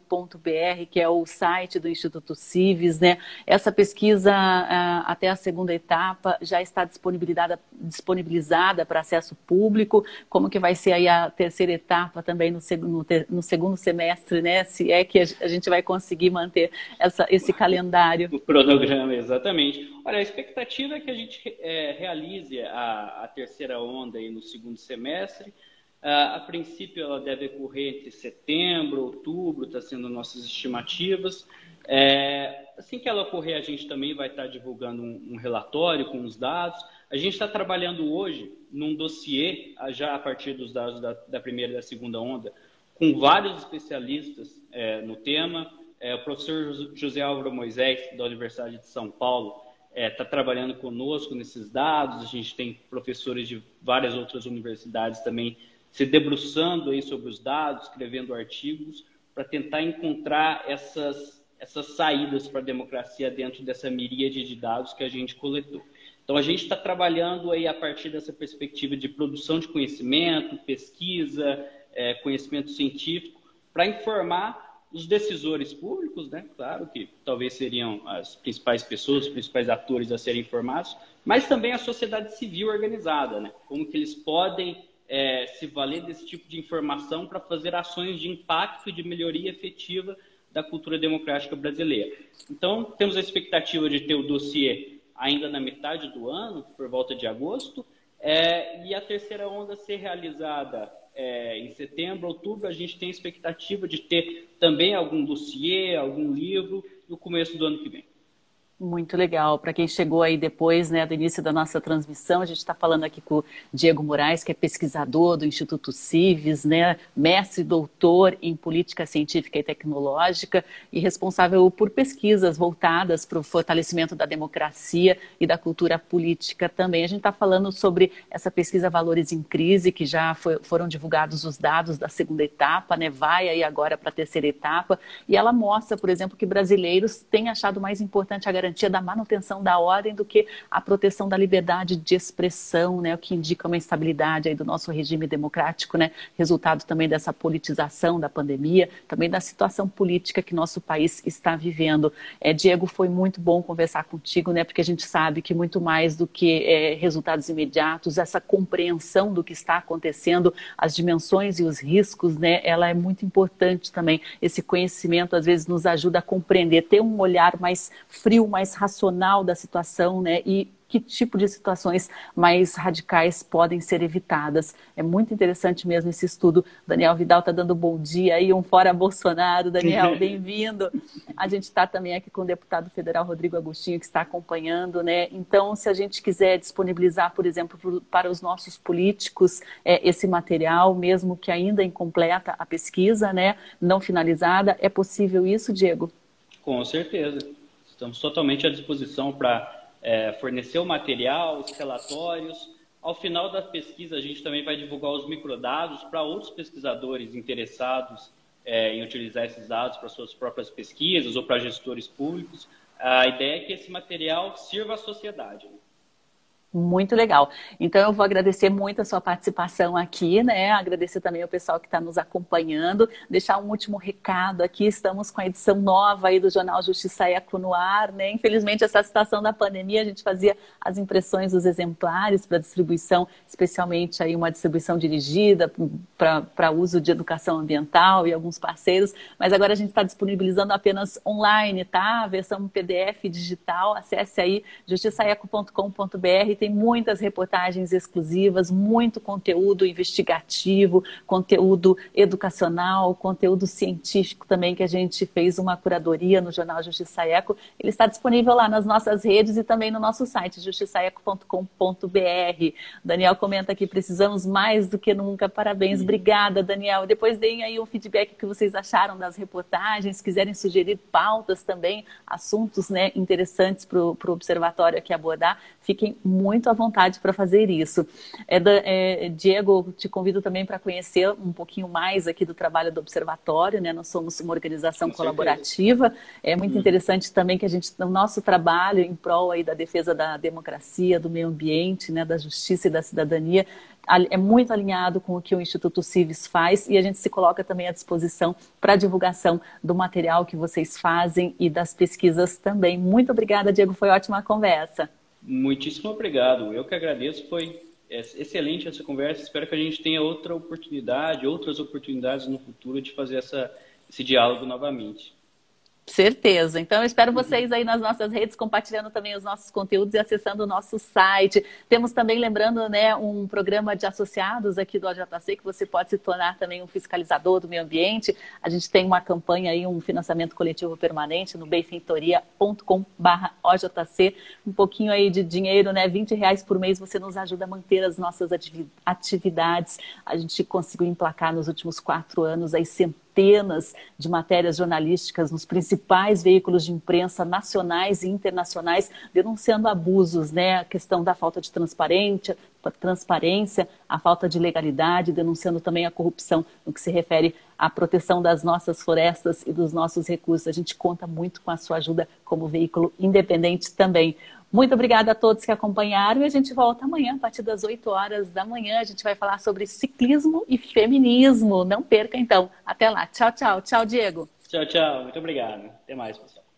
que é o site do Instituto Civis, né? Essa pesquisa ah, até a segunda etapa já está disponibilizada, disponibilizada para acesso público. Como que vai ser aí a terceira etapa também no, segundo, no segundo semestre, né? Se é que a gente vai conseguir manter essa, esse calendário. O cronograma, exatamente. Olha, a expectativa é que a gente é, realize a a, a terceira onda aí no segundo semestre. Uh, a princípio, ela deve ocorrer entre setembro, outubro, está sendo nossas estimativas. É, assim que ela ocorrer, a gente também vai estar tá divulgando um, um relatório com os dados. A gente está trabalhando hoje num dossiê, já a partir dos dados da, da primeira e da segunda onda, com vários especialistas é, no tema. É, o professor José Álvaro Moisés, da Universidade de São Paulo, está é, tá trabalhando conosco nesses dados. A gente tem professores de várias outras universidades também se debruçando aí sobre os dados, escrevendo artigos, para tentar encontrar essas, essas saídas para a democracia dentro dessa miríade de dados que a gente coletou. Então, a gente está trabalhando aí a partir dessa perspectiva de produção de conhecimento, pesquisa, é, conhecimento científico, para informar os decisores públicos, né? Claro que talvez seriam as principais pessoas, os principais atores a serem informados, mas também a sociedade civil organizada, né? Como que eles podem é, se valer desse tipo de informação para fazer ações de impacto e de melhoria efetiva da cultura democrática brasileira. Então, temos a expectativa de ter o dossiê ainda na metade do ano, por volta de agosto, é, e a terceira onda ser realizada é, em setembro, outubro, a gente tem expectativa de ter também algum dossiê, algum livro no começo do ano que vem. Muito legal. Para quem chegou aí depois né, do início da nossa transmissão, a gente está falando aqui com o Diego Moraes, que é pesquisador do Instituto Cives, né, mestre e doutor em política científica e tecnológica e responsável por pesquisas voltadas para o fortalecimento da democracia e da cultura política também. A gente está falando sobre essa pesquisa Valores em Crise, que já foi, foram divulgados os dados da segunda etapa, né, vai aí agora para a terceira etapa, e ela mostra, por exemplo, que brasileiros têm achado mais importante a garantia garantia da manutenção da ordem do que a proteção da liberdade de expressão, né, o que indica uma instabilidade aí do nosso regime democrático, né, resultado também dessa politização da pandemia, também da situação política que nosso país está vivendo. É, Diego, foi muito bom conversar contigo, né, porque a gente sabe que muito mais do que é, resultados imediatos, essa compreensão do que está acontecendo, as dimensões e os riscos, né, ela é muito importante também. Esse conhecimento às vezes nos ajuda a compreender, ter um olhar mais frio, mais mais racional da situação, né? E que tipo de situações mais radicais podem ser evitadas. É muito interessante mesmo esse estudo. Daniel Vidal está dando bom dia aí, um fora Bolsonaro. Daniel, [laughs] bem-vindo. A gente está também aqui com o deputado federal Rodrigo Agostinho, que está acompanhando, né? Então, se a gente quiser disponibilizar, por exemplo, para os nossos políticos é, esse material, mesmo que ainda incompleta a pesquisa, né? Não finalizada, é possível isso, Diego? Com certeza. Estamos totalmente à disposição para é, fornecer o material, os relatórios. Ao final da pesquisa, a gente também vai divulgar os microdados para outros pesquisadores interessados é, em utilizar esses dados para suas próprias pesquisas ou para gestores públicos. A ideia é que esse material sirva à sociedade. Né? Muito legal. Então, eu vou agradecer muito a sua participação aqui, né? Agradecer também ao pessoal que está nos acompanhando. Deixar um último recado aqui. Estamos com a edição nova aí do Jornal Justiça Eco no ar, né? Infelizmente, essa situação da pandemia, a gente fazia as impressões dos exemplares para distribuição, especialmente aí uma distribuição dirigida para uso de educação ambiental e alguns parceiros. Mas agora a gente está disponibilizando apenas online, tá? A versão PDF digital. Acesse aí justiçaeco.com.br tem muitas reportagens exclusivas, muito conteúdo investigativo, conteúdo educacional, conteúdo científico também, que a gente fez uma curadoria no Jornal Justiça Eco. Ele está disponível lá nas nossas redes e também no nosso site, justiçaeco.com.br. Daniel comenta aqui, precisamos mais do que nunca. Parabéns, obrigada, Daniel. Depois deem aí um feedback que vocês acharam das reportagens, quiserem sugerir pautas também, assuntos né, interessantes para o observatório aqui abordar, fiquem muito à vontade para fazer isso. É, da, é, Diego, te convido também para conhecer um pouquinho mais aqui do trabalho do Observatório, né? Nós somos uma organização colaborativa. É muito hum. interessante também que a gente, o nosso trabalho em prol aí da defesa da democracia, do meio ambiente, né? da justiça e da cidadania, é muito alinhado com o que o Instituto Civis faz e a gente se coloca também à disposição para a divulgação do material que vocês fazem e das pesquisas também. Muito obrigada, Diego, foi ótima conversa. Muitíssimo obrigado. Eu que agradeço. Foi excelente essa conversa. Espero que a gente tenha outra oportunidade, outras oportunidades no futuro de fazer essa, esse diálogo novamente. Certeza. Então, eu espero vocês aí nas nossas redes, compartilhando também os nossos conteúdos e acessando o nosso site. Temos também, lembrando, né, um programa de associados aqui do OJC, que você pode se tornar também um fiscalizador do meio ambiente. A gente tem uma campanha aí, um financiamento coletivo permanente no benfeitoria.com.br OJC. Um pouquinho aí de dinheiro, né, 20 reais por mês, você nos ajuda a manter as nossas atividades. A gente conseguiu emplacar nos últimos quatro anos aí centenas centenas de matérias jornalísticas nos principais veículos de imprensa nacionais e internacionais denunciando abusos, né? A questão da falta de transparência, transparência, a falta de legalidade, denunciando também a corrupção no que se refere à proteção das nossas florestas e dos nossos recursos. A gente conta muito com a sua ajuda como veículo independente também. Muito obrigada a todos que acompanharam e a gente volta amanhã, a partir das 8 horas da manhã. A gente vai falar sobre ciclismo e feminismo. Não perca, então. Até lá. Tchau, tchau. Tchau, Diego. Tchau, tchau. Muito obrigado. Até mais, pessoal.